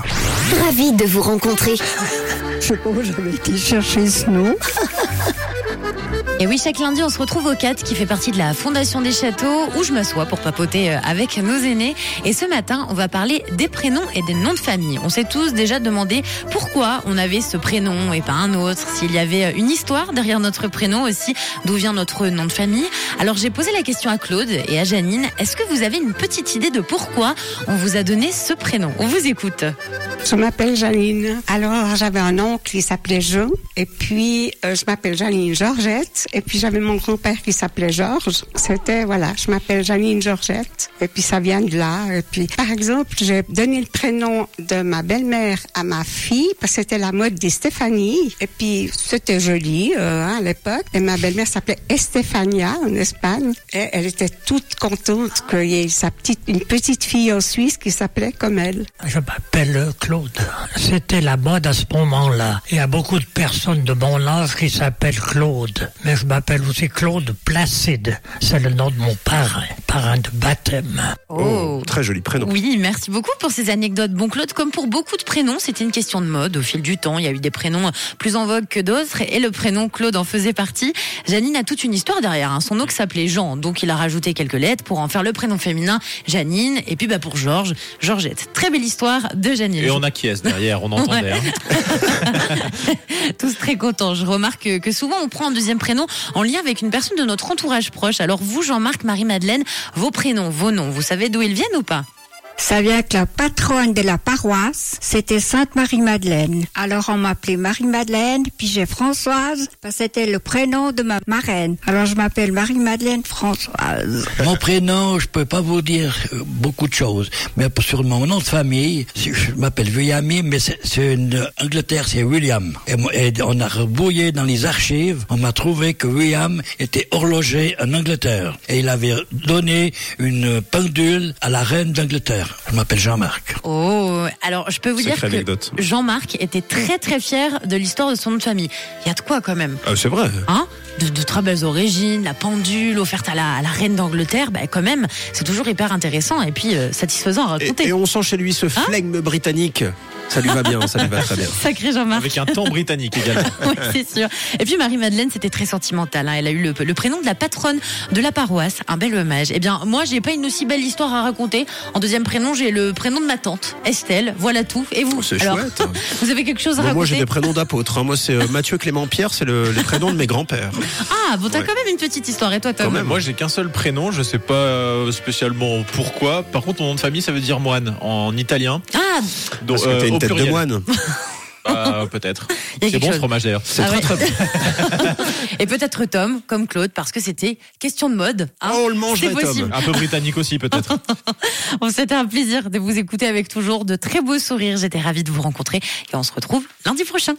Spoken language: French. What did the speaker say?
rire. Ravi de vous rencontrer. Je sais pas où j'avais été chercher ce nom. Et oui, chaque lundi, on se retrouve au 4 qui fait partie de la Fondation des Châteaux où je m'assois pour papoter euh, avec nos aînés. Et ce matin, on va parler des prénoms et des noms de famille. On s'est tous déjà demandé pourquoi on avait ce prénom et pas un autre, s'il y avait euh, une histoire derrière notre prénom aussi, d'où vient notre nom de famille. Alors j'ai posé la question à Claude et à Janine. Est-ce que vous avez une petite idée de pourquoi on vous a donné ce prénom? On vous écoute. Je m'appelle Janine. Alors, j'avais un oncle qui s'appelait Jean. Et puis, euh, je m'appelle Janine Georgette. Et puis, j'avais mon grand-père qui s'appelait Georges. C'était, voilà, je m'appelle Janine Georgette. Et puis, ça vient de là. Et puis, par exemple, j'ai donné le prénom de ma belle-mère à ma fille parce que c'était la mode des Stéphanie. Et puis, c'était joli euh, hein, à l'époque. Et ma belle-mère s'appelait Estefania en Espagne. Et elle était toute contente qu'il y ait sa petite, une petite fille en Suisse qui s'appelait comme elle. Je m'appelle Claude. C'était la mode à ce moment-là. Il y a beaucoup de personnes de mon âge qui s'appellent Claude. Mais je m'appelle aussi Claude Placide. C'est le nom de mon parrain, parrain de baptême. Oh, très joli prénom. Oui, merci beaucoup pour ces anecdotes. Bon, Claude, comme pour beaucoup de prénoms, c'était une question de mode. Au fil du temps, il y a eu des prénoms plus en vogue que d'autres et le prénom Claude en faisait partie. Janine a toute une histoire derrière. hein. Son oncle s'appelait Jean, donc il a rajouté quelques lettres pour en faire le prénom féminin Janine. Et puis bah, pour Georges, Georgette. Très belle histoire de Janine. Et on acquiesce derrière, on entendait. Hein. Tous très contents. Je remarque que- que souvent on prend un deuxième prénom en lien avec une personne de notre entourage proche. Alors vous, Jean-Marc, Marie-Madeleine, vos prénoms, vos noms, vous savez d'où ils viennent ou pas? Ça vient que la patronne de la paroisse, c'était Sainte Marie-Madeleine. Alors on m'appelait Marie-Madeleine, puis j'ai Françoise, parce que c'était le prénom de ma marraine. Alors je m'appelle Marie-Madeleine Françoise. Mon prénom, je peux pas vous dire euh, beaucoup de choses, mais sur mon nom de famille, je m'appelle Williami, mais c'est une Angleterre, c'est William. Et, et on a rebouillé dans les archives, on m'a trouvé que William était horloger en Angleterre et il avait donné une pendule à la reine d'Angleterre. Je m'appelle Jean-Marc. Oh, alors je peux vous dire que. Jean-Marc était très très fier de l'histoire de son nom de famille. Il y a de quoi quand même Ah, c'est vrai. Hein? De, de très belles origines, la pendule offerte à la, à la reine d'Angleterre, bah, quand même, c'est toujours hyper intéressant et puis euh, satisfaisant à raconter. et on sent chez lui ce flegme britannique. Ça lui va bien, ça lui va très bien. Sacré Jean-Marc. Avec un ton britannique également. Oui, c'est sûr. Et puis Marie-Madeleine, c'était très sentimental. hein. Elle a eu le, le prénom de la patronne de la paroisse. Un bel hommage. Eh bien, moi, j'ai pas une aussi belle histoire à raconter. En deuxième prénom, j'ai le prénom de ma tante, Estelle. Voilà tout. Et vous Oh, c'est Alors, chouette. Vous avez quelque chose à Bon, moi, raconter j'ai des prénoms d'apôtres. hein. Moi, c'est euh, Mathieu Clément Pierre, c'est le, les prénoms de mes grands-pères. Ah, bon, t'as Ouais. quand même une petite histoire. Et toi, Tom Quand même. Moi, j'ai qu'un seul prénom, je sais pas euh, spécialement pourquoi. Par contre, mon nom de famille, ça veut dire moine en italien. Ah, Donc, Parce que t'as euh, une au tête de moine. Ah, peut-être. C'est bon chose. ce fromage d'ailleurs. C'est Ah très ouais. très bon. et peut-être Tom, comme Claude, parce que c'était question de mode. hein. Oh, on le possible. Tom. Un peu britannique aussi, peut-être. Bon, C'était un plaisir de vous écouter avec toujours de très beaux sourires. J'étais ravie de vous rencontrer et on se retrouve lundi prochain.